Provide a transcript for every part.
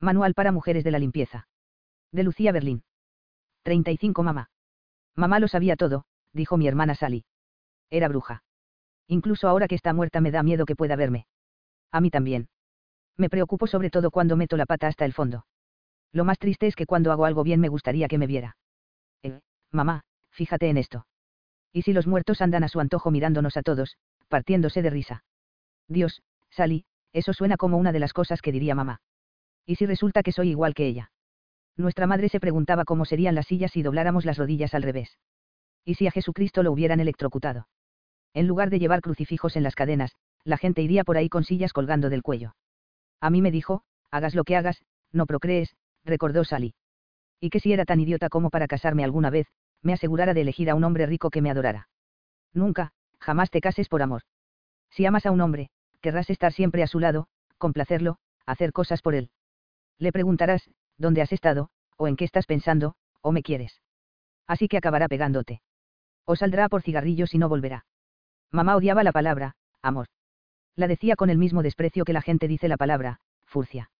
Manual para mujeres de la limpieza. De Lucía Berlín. 35 mamá. Mamá lo sabía todo, dijo mi hermana Sally. Era bruja. Incluso ahora que está muerta me da miedo que pueda verme. A mí también. Me preocupo sobre todo cuando meto la pata hasta el fondo. Lo más triste es que cuando hago algo bien me gustaría que me viera. Eh, mamá, fíjate en esto. ¿Y si los muertos andan a su antojo mirándonos a todos, partiéndose de risa? Dios, Sally, eso suena como una de las cosas que diría mamá. ¿Y si resulta que soy igual que ella? Nuestra madre se preguntaba cómo serían las sillas si dobláramos las rodillas al revés. ¿Y si a Jesucristo lo hubieran electrocutado? En lugar de llevar crucifijos en las cadenas, la gente iría por ahí con sillas colgando del cuello. A mí me dijo, hagas lo que hagas, no procrees, recordó Sally. Y que si era tan idiota como para casarme alguna vez, me asegurara de elegir a un hombre rico que me adorara. Nunca, jamás te cases por amor. Si amas a un hombre, querrás estar siempre a su lado, complacerlo, hacer cosas por él. Le preguntarás, ¿dónde has estado, o en qué estás pensando, o me quieres? Así que acabará pegándote. O saldrá por cigarrillos y no volverá. Mamá odiaba la palabra, amor. La decía con el mismo desprecio que la gente dice la palabra, furcia.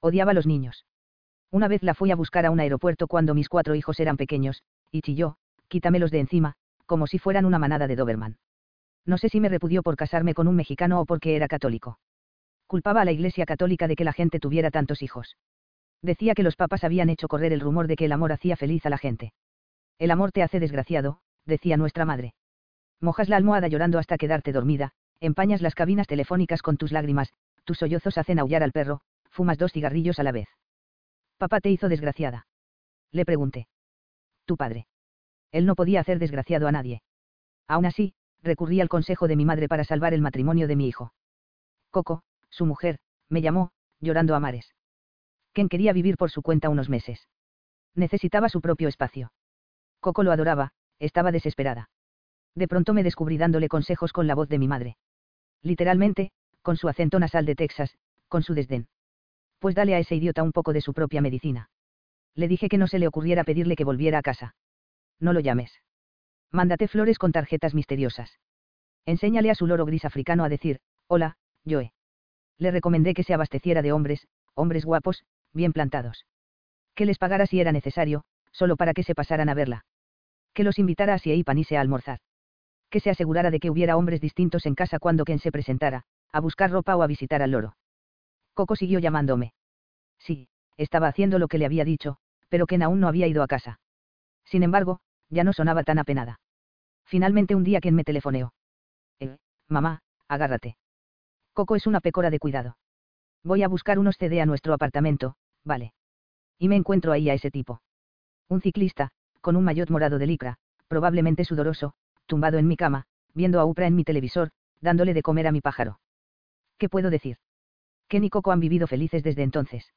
Odiaba a los niños. Una vez la fui a buscar a un aeropuerto cuando mis cuatro hijos eran pequeños, y chilló, quítamelos de encima, como si fueran una manada de Doberman. No sé si me repudió por casarme con un mexicano o porque era católico. Culpaba a la Iglesia Católica de que la gente tuviera tantos hijos. Decía que los papas habían hecho correr el rumor de que el amor hacía feliz a la gente. El amor te hace desgraciado, decía nuestra madre. Mojas la almohada llorando hasta quedarte dormida, empañas las cabinas telefónicas con tus lágrimas, tus sollozos hacen aullar al perro, fumas dos cigarrillos a la vez. Papá te hizo desgraciada. Le pregunté. Tu padre. Él no podía hacer desgraciado a nadie. Aún así, recurrí al consejo de mi madre para salvar el matrimonio de mi hijo. Coco, su mujer, me llamó, llorando a mares. Ken quería vivir por su cuenta unos meses. Necesitaba su propio espacio. Coco lo adoraba, estaba desesperada. De pronto me descubrí dándole consejos con la voz de mi madre. Literalmente, con su acento nasal de Texas, con su desdén pues dale a ese idiota un poco de su propia medicina. Le dije que no se le ocurriera pedirle que volviera a casa. No lo llames. Mándate flores con tarjetas misteriosas. Enséñale a su loro gris africano a decir, hola, Joe. Le recomendé que se abasteciera de hombres, hombres guapos, bien plantados. Que les pagara si era necesario, solo para que se pasaran a verla. Que los invitara a si y Panise a almorzar. Que se asegurara de que hubiera hombres distintos en casa cuando quien se presentara, a buscar ropa o a visitar al loro. Coco siguió llamándome. Sí, estaba haciendo lo que le había dicho, pero Ken aún no había ido a casa. Sin embargo, ya no sonaba tan apenada. Finalmente un día Ken me telefoneó. Eh, mamá, agárrate. Coco es una pecora de cuidado. Voy a buscar unos CD a nuestro apartamento, vale. Y me encuentro ahí a ese tipo. Un ciclista, con un maillot morado de licra, probablemente sudoroso, tumbado en mi cama, viendo a Upra en mi televisor, dándole de comer a mi pájaro. ¿Qué puedo decir? Ken y Coco han vivido felices desde entonces.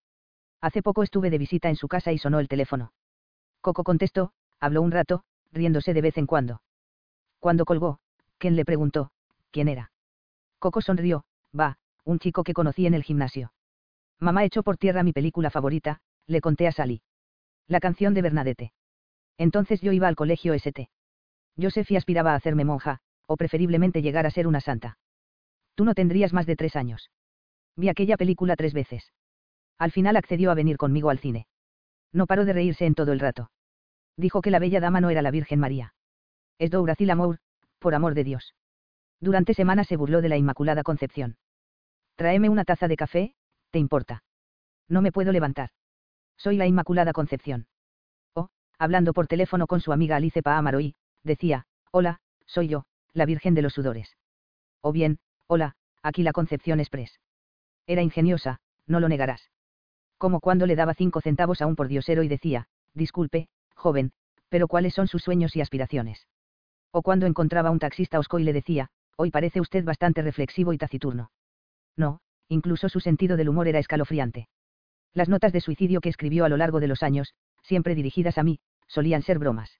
Hace poco estuve de visita en su casa y sonó el teléfono. Coco contestó, habló un rato, riéndose de vez en cuando. Cuando colgó, Ken le preguntó, ¿quién era? Coco sonrió, va, un chico que conocí en el gimnasio. Mamá echó por tierra mi película favorita, le conté a Sally. La canción de Bernadette. Entonces yo iba al colegio ST. Josephie aspiraba a hacerme monja, o preferiblemente llegar a ser una santa. Tú no tendrías más de tres años. Vi aquella película tres veces. Al final accedió a venir conmigo al cine. No paró de reírse en todo el rato. Dijo que la bella dama no era la Virgen María. Es Douracil Amour, por amor de Dios. Durante semanas se burló de la Inmaculada Concepción. Tráeme una taza de café, ¿te importa? No me puedo levantar. Soy la Inmaculada Concepción. Oh, hablando por teléfono con su amiga Alice Paamaroy, decía, hola, soy yo, la Virgen de los Sudores. O bien, hola, aquí la Concepción Express. Era ingeniosa, no lo negarás. Como cuando le daba cinco centavos a un pordiosero y decía, disculpe, joven, pero ¿cuáles son sus sueños y aspiraciones? O cuando encontraba a un taxista osco y le decía, hoy parece usted bastante reflexivo y taciturno. No, incluso su sentido del humor era escalofriante. Las notas de suicidio que escribió a lo largo de los años, siempre dirigidas a mí, solían ser bromas.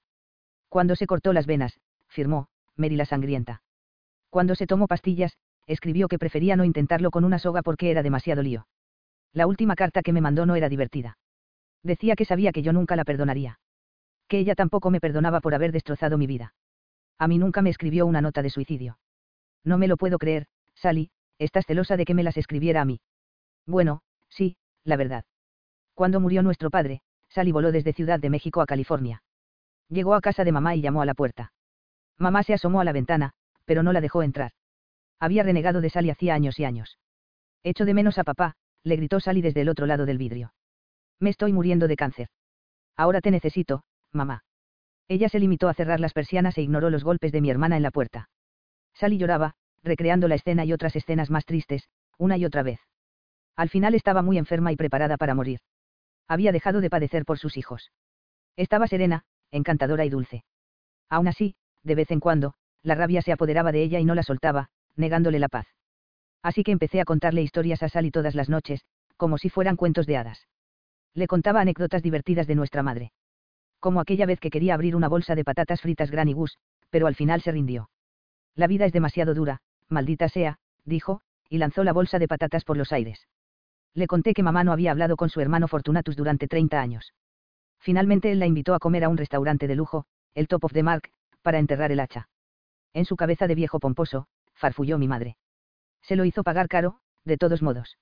Cuando se cortó las venas, firmó, Mary la sangrienta. Cuando se tomó pastillas, escribió que prefería no intentarlo con una soga porque era demasiado lío. La última carta que me mandó no era divertida. Decía que sabía que yo nunca la perdonaría. Que ella tampoco me perdonaba por haber destrozado mi vida. A mí nunca me escribió una nota de suicidio. No me lo puedo creer, Sally, estás celosa de que me las escribiera a mí. Bueno, sí, la verdad. Cuando murió nuestro padre, Sally voló desde Ciudad de México a California. Llegó a casa de mamá y llamó a la puerta. Mamá se asomó a la ventana, pero no la dejó entrar. Había renegado de Sally hacía años y años. Echo de menos a papá, le gritó Sally desde el otro lado del vidrio. Me estoy muriendo de cáncer. Ahora te necesito, mamá. Ella se limitó a cerrar las persianas e ignoró los golpes de mi hermana en la puerta. Sally lloraba, recreando la escena y otras escenas más tristes, una y otra vez. Al final estaba muy enferma y preparada para morir. Había dejado de padecer por sus hijos. Estaba serena, encantadora y dulce. Aún así, de vez en cuando, la rabia se apoderaba de ella y no la soltaba, negándole la paz. Así que empecé a contarle historias a Sally todas las noches, como si fueran cuentos de hadas. Le contaba anécdotas divertidas de nuestra madre. Como aquella vez que quería abrir una bolsa de patatas fritas Granny Gus, pero al final se rindió. La vida es demasiado dura, maldita sea, dijo, y lanzó la bolsa de patatas por los aires. Le conté que mamá no había hablado con su hermano Fortunatus durante 30 años. Finalmente él la invitó a comer a un restaurante de lujo, el Top of the Mark, para enterrar el hacha. En su cabeza de viejo pomposo, farfulló mi madre. Se lo hizo pagar caro, de todos modos.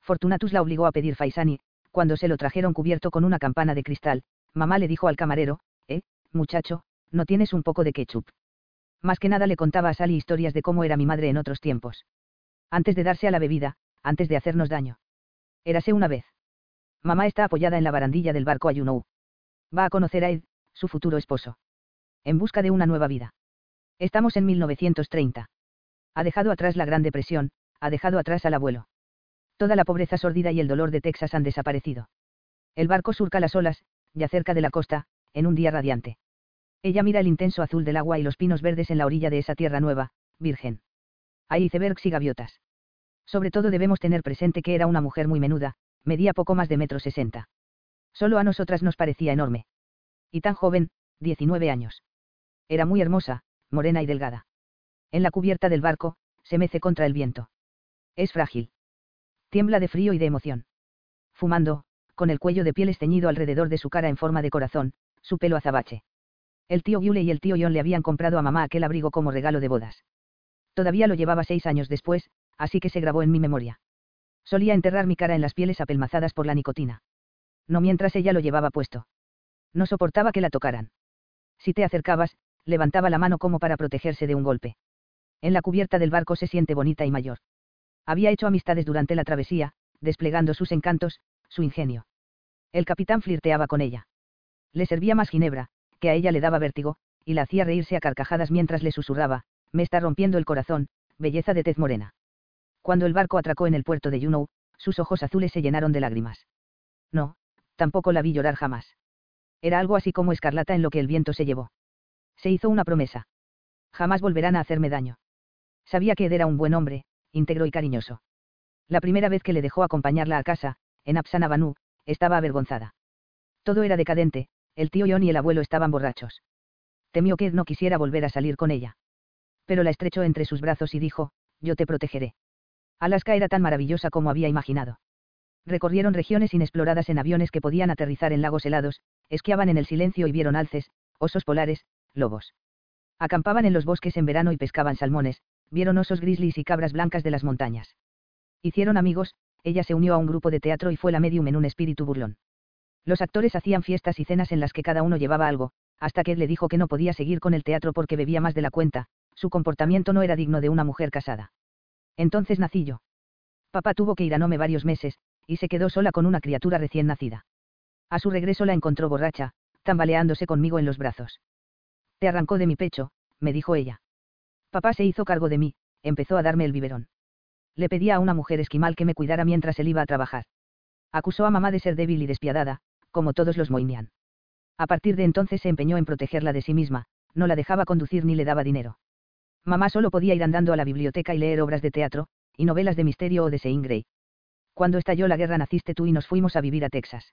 Fortunatus la obligó a pedir faisani, cuando se lo trajeron cubierto con una campana de cristal, mamá le dijo al camarero, eh, muchacho, ¿no tienes un poco de ketchup? Más que nada le contaba a Sally historias de cómo era mi madre en otros tiempos. Antes de darse a la bebida, antes de hacernos daño. Érase una vez. Mamá está apoyada en la barandilla del barco Ayunou. Va a conocer a Ed, su futuro esposo en busca de una nueva vida. Estamos en 1930. Ha dejado atrás la Gran Depresión, ha dejado atrás al abuelo. Toda la pobreza sordida y el dolor de Texas han desaparecido. El barco surca las olas, ya cerca de la costa, en un día radiante. Ella mira el intenso azul del agua y los pinos verdes en la orilla de esa tierra nueva, virgen. Hay icebergs y gaviotas. Sobre todo debemos tener presente que era una mujer muy menuda, medía poco más de metro sesenta. Solo a nosotras nos parecía enorme. Y tan joven, 19 años. Era muy hermosa, morena y delgada. En la cubierta del barco, se mece contra el viento. Es frágil. Tiembla de frío y de emoción. Fumando, con el cuello de piel esteñido alrededor de su cara en forma de corazón, su pelo azabache. El tío Yule y el tío John le habían comprado a mamá aquel abrigo como regalo de bodas. Todavía lo llevaba seis años después, así que se grabó en mi memoria. Solía enterrar mi cara en las pieles apelmazadas por la nicotina. No mientras ella lo llevaba puesto. No soportaba que la tocaran. Si te acercabas, levantaba la mano como para protegerse de un golpe. En la cubierta del barco se siente bonita y mayor. Había hecho amistades durante la travesía, desplegando sus encantos, su ingenio. El capitán flirteaba con ella. Le servía más ginebra, que a ella le daba vértigo, y la hacía reírse a carcajadas mientras le susurraba, me está rompiendo el corazón, belleza de tez morena. Cuando el barco atracó en el puerto de Juneau, sus ojos azules se llenaron de lágrimas. No, tampoco la vi llorar jamás. Era algo así como escarlata en lo que el viento se llevó. Se hizo una promesa. Jamás volverán a hacerme daño. Sabía que Ed era un buen hombre, íntegro y cariñoso. La primera vez que le dejó acompañarla a casa, en Apsanabanú, estaba avergonzada. Todo era decadente, el tío John y el abuelo estaban borrachos. Temió que Ed no quisiera volver a salir con ella. Pero la estrechó entre sus brazos y dijo, yo te protegeré. Alaska era tan maravillosa como había imaginado. Recorrieron regiones inexploradas en aviones que podían aterrizar en lagos helados, esquiaban en el silencio y vieron alces, osos polares, lobos. Acampaban en los bosques en verano y pescaban salmones, vieron osos grizzlies y cabras blancas de las montañas. Hicieron amigos, ella se unió a un grupo de teatro y fue la medium en un espíritu burlón. Los actores hacían fiestas y cenas en las que cada uno llevaba algo, hasta que él le dijo que no podía seguir con el teatro porque bebía más de la cuenta, su comportamiento no era digno de una mujer casada. Entonces nací yo. Papá tuvo que ir a Nome varios meses, y se quedó sola con una criatura recién nacida. A su regreso la encontró borracha, tambaleándose conmigo en los brazos. Te arrancó de mi pecho, me dijo ella. Papá se hizo cargo de mí, empezó a darme el biberón. Le pedía a una mujer esquimal que me cuidara mientras él iba a trabajar. Acusó a mamá de ser débil y despiadada, como todos los Moinian. A partir de entonces se empeñó en protegerla de sí misma, no la dejaba conducir ni le daba dinero. Mamá solo podía ir andando a la biblioteca y leer obras de teatro, y novelas de misterio o de Sein Grey. Cuando estalló la guerra naciste tú y nos fuimos a vivir a Texas.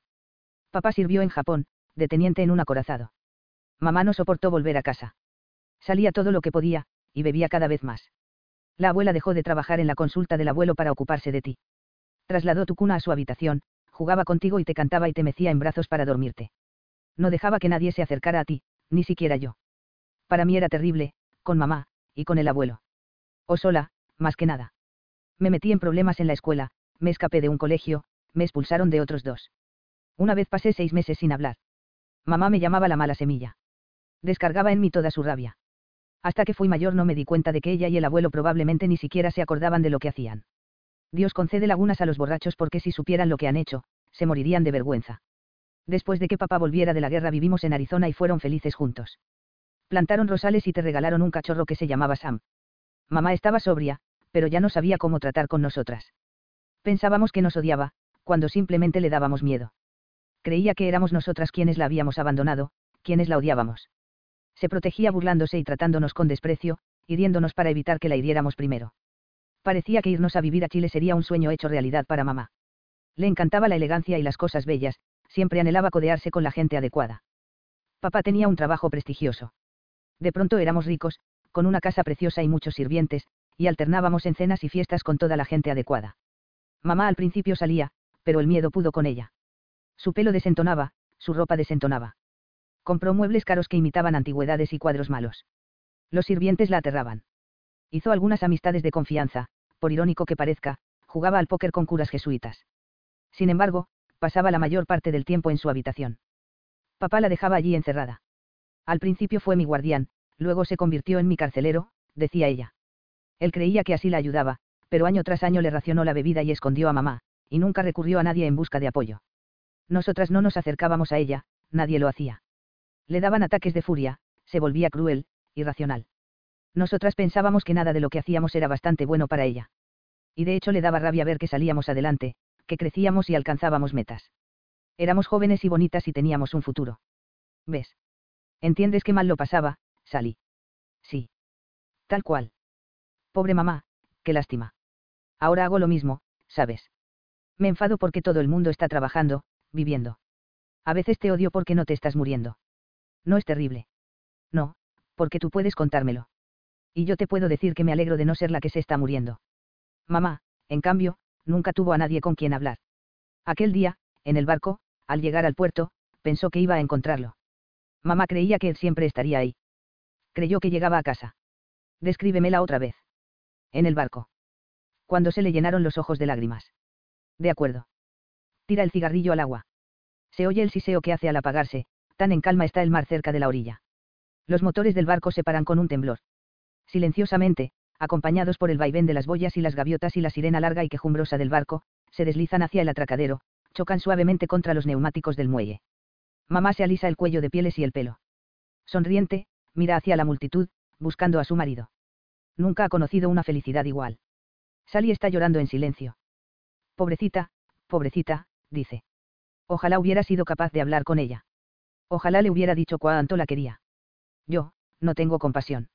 Papá sirvió en Japón, de teniente en un acorazado. Mamá no soportó volver a casa. Salía todo lo que podía, y bebía cada vez más. La abuela dejó de trabajar en la consulta del abuelo para ocuparse de ti. Trasladó tu cuna a su habitación, jugaba contigo y te cantaba y te mecía en brazos para dormirte. No dejaba que nadie se acercara a ti, ni siquiera yo. Para mí era terrible, con mamá, y con el abuelo. O sola, más que nada. Me metí en problemas en la escuela, me escapé de un colegio, me expulsaron de otros dos. Una vez pasé seis meses sin hablar. Mamá me llamaba la mala semilla. Descargaba en mí toda su rabia. Hasta que fui mayor no me di cuenta de que ella y el abuelo probablemente ni siquiera se acordaban de lo que hacían. Dios concede lagunas a los borrachos porque si supieran lo que han hecho, se morirían de vergüenza. Después de que papá volviera de la guerra vivimos en Arizona y fueron felices juntos. Plantaron rosales y te regalaron un cachorro que se llamaba Sam. Mamá estaba sobria, pero ya no sabía cómo tratar con nosotras. Pensábamos que nos odiaba, cuando simplemente le dábamos miedo. Creía que éramos nosotras quienes la habíamos abandonado, quienes la odiábamos. Se protegía burlándose y tratándonos con desprecio, hiriéndonos para evitar que la hiriéramos primero. Parecía que irnos a vivir a Chile sería un sueño hecho realidad para mamá. Le encantaba la elegancia y las cosas bellas, siempre anhelaba codearse con la gente adecuada. Papá tenía un trabajo prestigioso. De pronto éramos ricos, con una casa preciosa y muchos sirvientes, y alternábamos en cenas y fiestas con toda la gente adecuada. Mamá al principio salía, pero el miedo pudo con ella. Su pelo desentonaba, su ropa desentonaba. Compró muebles caros que imitaban antigüedades y cuadros malos. Los sirvientes la aterraban. Hizo algunas amistades de confianza, por irónico que parezca, jugaba al póker con curas jesuitas. Sin embargo, pasaba la mayor parte del tiempo en su habitación. Papá la dejaba allí encerrada. Al principio fue mi guardián, luego se convirtió en mi carcelero, decía ella. Él creía que así la ayudaba, pero año tras año le racionó la bebida y escondió a mamá, y nunca recurrió a nadie en busca de apoyo. Nosotras no nos acercábamos a ella, nadie lo hacía. Le daban ataques de furia, se volvía cruel, irracional. Nosotras pensábamos que nada de lo que hacíamos era bastante bueno para ella. Y de hecho le daba rabia ver que salíamos adelante, que crecíamos y alcanzábamos metas. Éramos jóvenes y bonitas y teníamos un futuro. ¿Ves? ¿Entiendes qué mal lo pasaba, Sally? Sí. Tal cual. Pobre mamá, qué lástima. Ahora hago lo mismo, ¿sabes? Me enfado porque todo el mundo está trabajando, viviendo. A veces te odio porque no te estás muriendo. No es terrible. No, porque tú puedes contármelo. Y yo te puedo decir que me alegro de no ser la que se está muriendo. Mamá, en cambio, nunca tuvo a nadie con quien hablar. Aquel día, en el barco, al llegar al puerto, pensó que iba a encontrarlo. Mamá creía que él siempre estaría ahí. Creyó que llegaba a casa. Descríbemela otra vez. En el barco. Cuando se le llenaron los ojos de lágrimas. De acuerdo. Tira el cigarrillo al agua. Se oye el siseo que hace al apagarse, tan en calma está el mar cerca de la orilla. Los motores del barco se paran con un temblor. Silenciosamente, acompañados por el vaivén de las boyas y las gaviotas y la sirena larga y quejumbrosa del barco, se deslizan hacia el atracadero, chocan suavemente contra los neumáticos del muelle. Mamá se alisa el cuello de pieles y el pelo. Sonriente, mira hacia la multitud, buscando a su marido. Nunca ha conocido una felicidad igual. Sally está llorando en silencio. Pobrecita, pobrecita, dice. Ojalá hubiera sido capaz de hablar con ella. Ojalá le hubiera dicho cuánto la quería. Yo, no tengo compasión.